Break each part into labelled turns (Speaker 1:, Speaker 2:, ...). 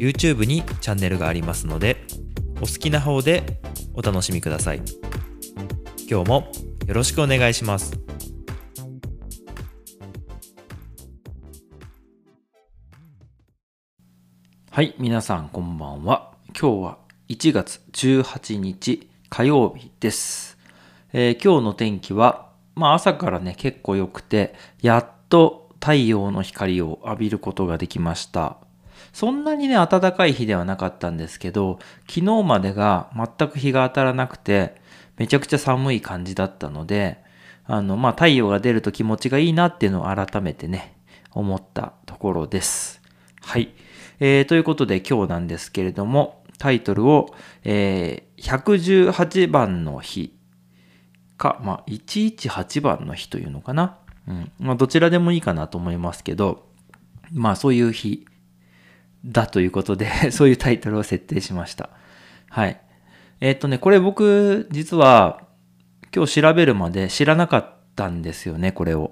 Speaker 1: YouTube にチャンネルがありますのでお好きな方でお楽しみください今日もよろしくお願いします
Speaker 2: はい、皆さんこんばんは。今日は1月18日火曜日です。えー今日の天気は、まあ朝からね結構良くて、やっと太陽の光を浴びることができました。そんなにね暖かい日ではなかったんですけど、昨日までが全く日が当たらなくて、めちゃくちゃ寒い感じだったので、あの、まあ太陽が出ると気持ちがいいなっていうのを改めてね、思ったところです。はい。えーということで今日なんですけれども、タイトルを、えー118番の日か、まあ、118番の日というのかな。うん。まあ、どちらでもいいかなと思いますけど、まあ、そういう日だということで、そういうタイトルを設定しました。はい。えっ、とね、これ僕、実は、今日調べるまで知らなかったんですよね、これを。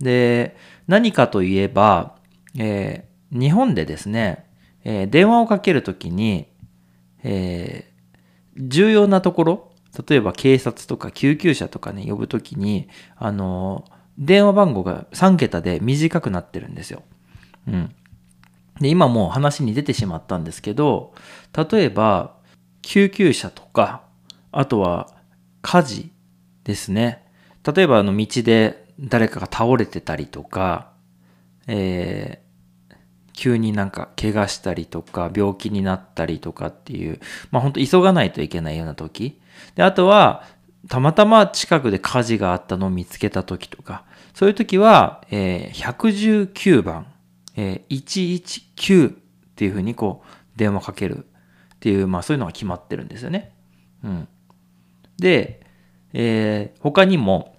Speaker 2: で、何かといえば、えー日本でですね、えー電話をかけるときに、えー重要なところ、例えば警察とか救急車とかね、呼ぶときに、あの電話番号が3桁で短くなってるんですよ。うん。で、今もう話に出てしまったんですけど、例えば、救急車とか、あとは火事ですね。例えば、あの、道で誰かが倒れてたりとか、えー急になんか怪我したりとか病気になったりとかっていう、まあ本当急がないといけないような時。で、あとは、たまたま近くで火事があったのを見つけた時とか、そういう時は、えー119番、えー119っていうふうにこう電話かけるっていう、まあそういうのが決まってるんですよね。うん。で、えー他にも、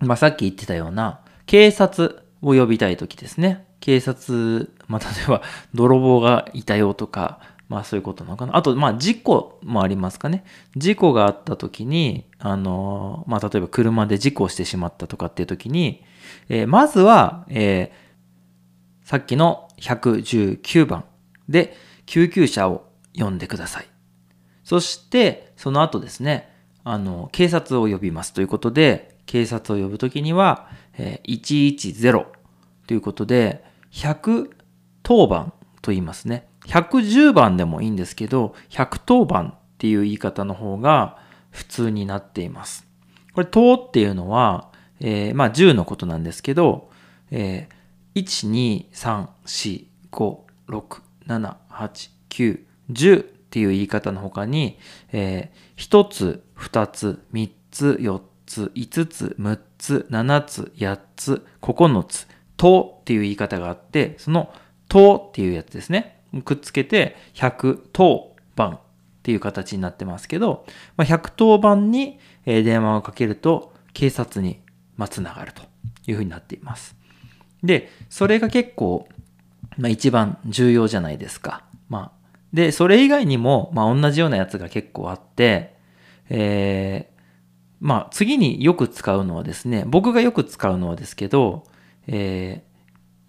Speaker 2: まあ、さっき言ってたような、警察を呼びたい時ですね。警察、まあ、例えば、泥棒がいたよとか、まあそういうことなのかな。あと、まあ事故もありますかね。事故があった時に、あのまあ例えば車で事故してしまったとかっていう時に、えーまずは、えーさっきの119番で救急車を呼んでください。そして、その後ですね、あの、警察を呼びますということで、警察を呼ぶときには、えー110ということで、110番と言いますね。110番でもいいんですけど、110番っていう言い方の方が普通になっています。これ、10っていうのは、えーまあ10のことなんですけど、えー1、2、3、4、5、6、7、8、9、10っていう言い方の他に、えー、1つ、2つ、3つ、4つ、5つ、6つ、7つ、8つ、9つ、とっていう言い方があって、そのとっていうやつですね。くっつけて100当番っていう形になってますけど、まあ、100当番に電話をかけると警察にまつながるというふうになっています。で、それが結構、まあ一番重要じゃないですか。まあ、で、それ以外にも、まあ同じようなやつが結構あって、えーまあ次によく使うのはですね、僕がよく使うのはですけど、えー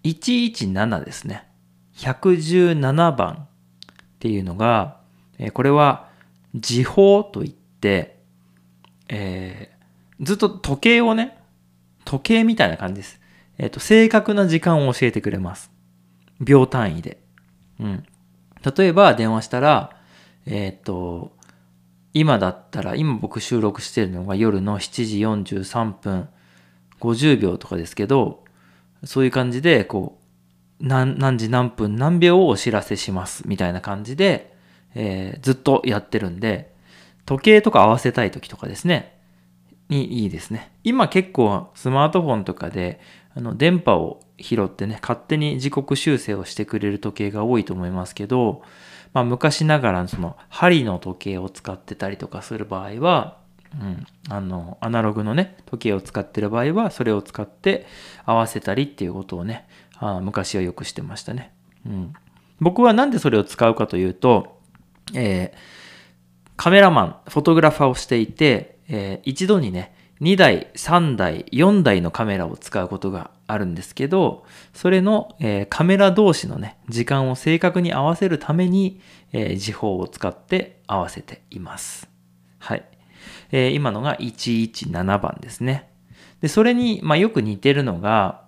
Speaker 2: 117ですね。117番っていうのが、えーこれは時報といって、えーずっと時計をね、時計みたいな感じです。えっ、と、正確な時間を教えてくれます。秒単位で。うん。例えば電話したら、えっ、と、今だったら、今僕収録してるのが夜の7時43分50秒とかですけど、そういう感じで、こう、何何時何分何秒をお知らせしますみたいな感じで、えーずっとやってるんで、時計とか合わせたい時とかですね、にいいですね。今結構スマートフォンとかで、あの、電波を拾ってね、勝手に時刻修正をしてくれる時計が多いと思いますけど、まあ、昔ながらのその針の時計を使ってたりとかする場合は、うん、あの、アナログのね、時計を使ってる場合は、それを使って合わせたりっていうことをね、あ昔はよくしてましたね。うん。僕はなんでそれを使うかというと、えー、カメラマン、フォトグラファーをしていて、えー、一度にね、2台、3台、4台のカメラを使うことがあるんですけど、それの、えー、カメラ同士のね、時間を正確に合わせるために、えー、時報を使って合わせています。はい。えー、今のが117番ですね。で、それに、まあ、よく似てるのが、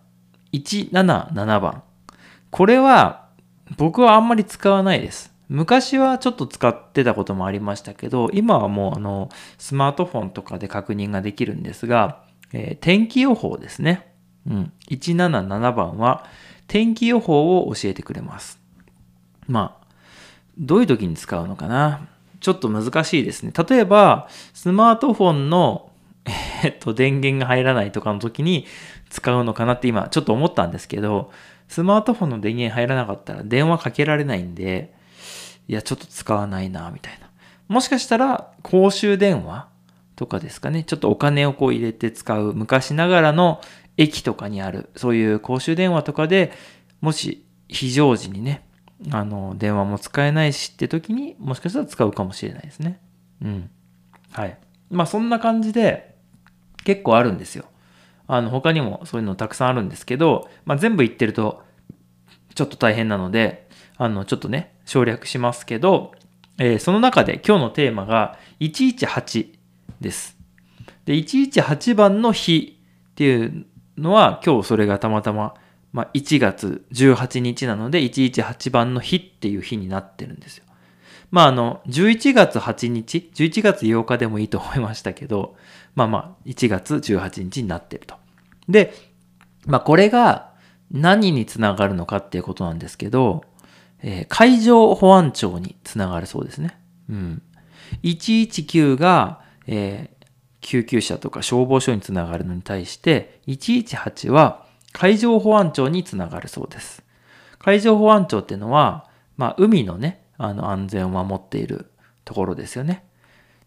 Speaker 2: 177番。これは、僕はあんまり使わないです。昔はちょっと使ってたこともありましたけど、今はもうあの、スマートフォンとかで確認ができるんですが、えー、天気予報ですね。うん。177番は、天気予報を教えてくれます。まあ、どういう時に使うのかなちょっと難しいですね。例えば、スマートフォンの、えっと、電源が入らないとかの時に使うのかなって今ちょっと思ったんですけど、スマートフォンの電源入らなかったら電話かけられないんで、いや、ちょっと使わないな、みたいな。もしかしたら、公衆電話とかですかね。ちょっとお金をこう入れて使う昔ながらの駅とかにある、そういう公衆電話とかで、もし非常時にね、あの、電話も使えないしって時に、もしかしたら使うかもしれないですね。うん。はい。まあそんな感じで、結構あるんですよ。あの、他にもそういうのたくさんあるんですけど、まあ全部言ってると、ちょっと大変なので、あの、ちょっとね、省略しますけど、えー、その中で今日のテーマが118です。で、118番の日っていうのは今日それがたまたま、まあ、1月18日なので118番の日っていう日になってるんですよ。まああの、11月8日、11月8日でもいいと思いましたけど、まあまあ、1月18日になってると。で、まあこれが何につながるのかっていうことなんですけど、えー、海上保安庁につながるそうですね。うん。119が、えー、救急車とか消防署につながるのに対して、118は海上保安庁につながるそうです。海上保安庁っていうのは、まあ、海のね、あの、安全を守っているところですよね。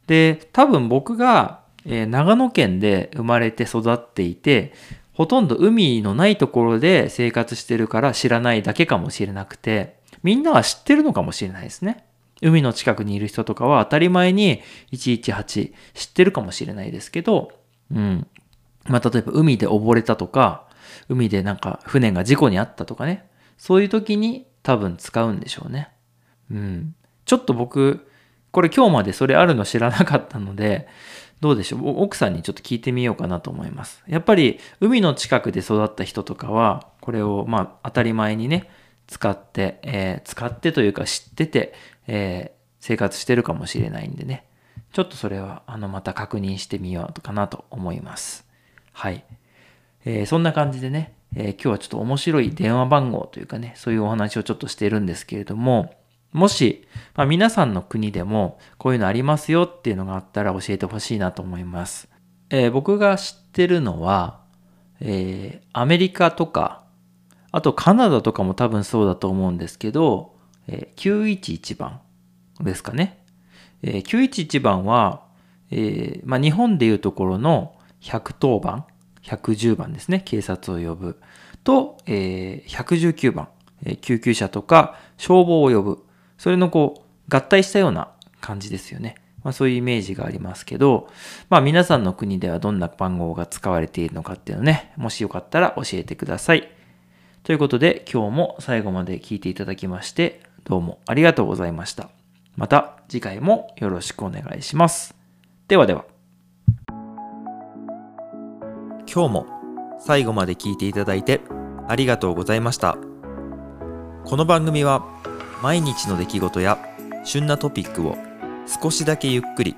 Speaker 2: で、多分僕が、えー、長野県で生まれて育っていて、ほとんど海のないところで生活してるから知らないだけかもしれなくて、みんなは知ってるのかもしれないですね。海の近くにいる人とかは当たり前に118知ってるかもしれないですけど、うん。まあ、例えば海で溺れたとか、海でなんか船が事故にあったとかね。そういう時に多分使うんでしょうね。うん。ちょっと僕、これ今日までそれあるの知らなかったので、どうでしょう？奥さんにちょっと聞いてみようかなと思います。やっぱり海の近くで育った人とかは、これをまあ当たり前にね、使って、えー、使ってというか知ってて、えー、生活してるかもしれないんでね。ちょっとそれは、あの、また確認してみようかなと思います。はい。えー、そんな感じでね、えー、今日はちょっと面白い電話番号というかね、そういうお話をちょっとしてるんですけれども、もし、まあ、皆さんの国でもこういうのありますよっていうのがあったら教えてほしいなと思います。えー、僕が知ってるのは、えー、アメリカとかあとカナダとかも多分そうだと思うんですけど、えー、911番ですかね。えー、911番は、えー、まあ、日本でいうところの110番、110番ですね。警察を呼ぶ。と、えー、119番、えー、救急車とか消防を呼ぶ。それのこう、合体したような感じですよね。まあ、そういうイメージがありますけど、まあ皆さんの国ではどんな番号が使われているのかっていうのね、もしよかったら教えてください。ということで今日も最後まで聞いていただきましてどうもありがとうございました。また次回もよろしくお願いします。ではでは。
Speaker 1: 今日も最後まで聞いていただいてありがとうございました。この番組は毎日の出来事や旬なトピックを少しだけゆっくり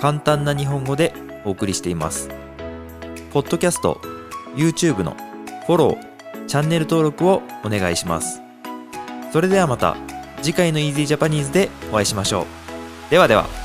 Speaker 1: 簡単な日本語でお送りしています。ポッドキャスト、YouTube のフォロー、チャンネル登録をお願いします。それではまた次回の Easy Japanese でお会いしましょう。ではでは。